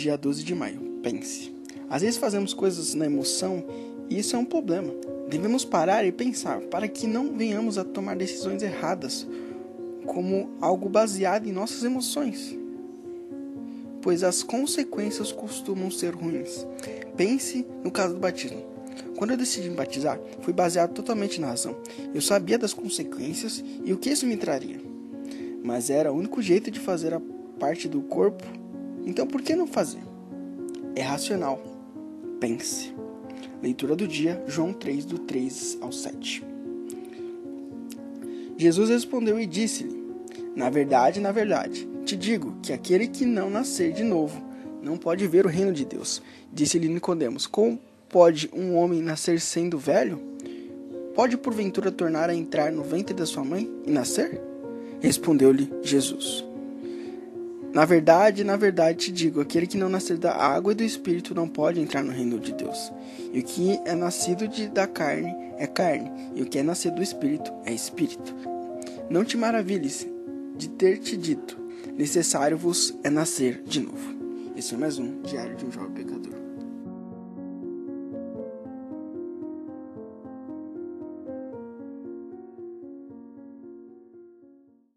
dia 12 de maio. Pense. Às vezes fazemos coisas na emoção e isso é um problema. Devemos parar e pensar para que não venhamos a tomar decisões erradas, como algo baseado em nossas emoções, pois as consequências costumam ser ruins. Pense no caso do batismo. Quando eu decidi me batizar, fui baseado totalmente na razão. Eu sabia das consequências e o que isso me traria. Mas era o único jeito de fazer a parte do corpo, então por que não fazer? É racional. Pense. Leitura do dia, João 3, do 3 ao 7. Jesus respondeu e disse-lhe: Na verdade, na verdade, te digo que aquele que não nascer de novo não pode ver o reino de Deus. Disse-lhe Nicodemos: Como pode um homem nascer sendo velho? Pode porventura tornar a entrar no ventre da sua mãe e nascer? Respondeu-lhe Jesus: Na verdade, na verdade te digo: aquele que não nascer da água e do espírito não pode entrar no reino de Deus. E o que é nascido de, da carne é carne, e o que é nascido do espírito é espírito. Não te maravilhes de ter te dito: necessário vos é nascer de novo. Esse é mais um Diário de um Jovem Pecador.